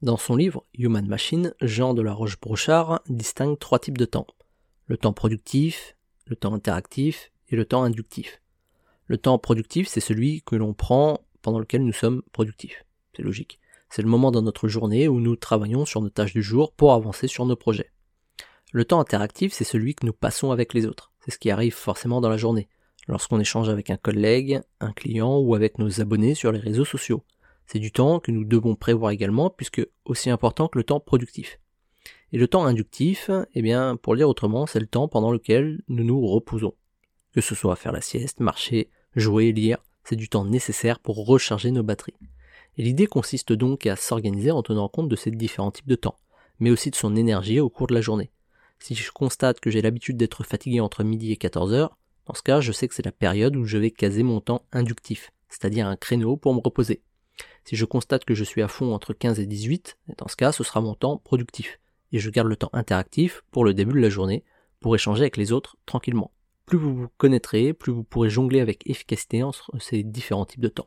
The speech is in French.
Dans son livre Human Machine, Jean de la Roche-Brochard distingue trois types de temps. Le temps productif, le temps interactif et le temps inductif. Le temps productif, c'est celui que l'on prend pendant lequel nous sommes productifs. C'est logique. C'est le moment dans notre journée où nous travaillons sur nos tâches du jour pour avancer sur nos projets. Le temps interactif, c'est celui que nous passons avec les autres. C'est ce qui arrive forcément dans la journée, lorsqu'on échange avec un collègue, un client ou avec nos abonnés sur les réseaux sociaux. C'est du temps que nous devons prévoir également puisque aussi important que le temps productif. Et le temps inductif, eh bien, pour le dire autrement, c'est le temps pendant lequel nous nous reposons. Que ce soit faire la sieste, marcher, jouer, lire, c'est du temps nécessaire pour recharger nos batteries. Et l'idée consiste donc à s'organiser en tenant compte de ces différents types de temps, mais aussi de son énergie au cours de la journée. Si je constate que j'ai l'habitude d'être fatigué entre midi et 14 heures, dans ce cas, je sais que c'est la période où je vais caser mon temps inductif, c'est-à-dire un créneau pour me reposer. Si je constate que je suis à fond entre 15 et 18, dans ce cas, ce sera mon temps productif, et je garde le temps interactif pour le début de la journée, pour échanger avec les autres tranquillement. Plus vous vous connaîtrez, plus vous pourrez jongler avec efficacité entre ces différents types de temps.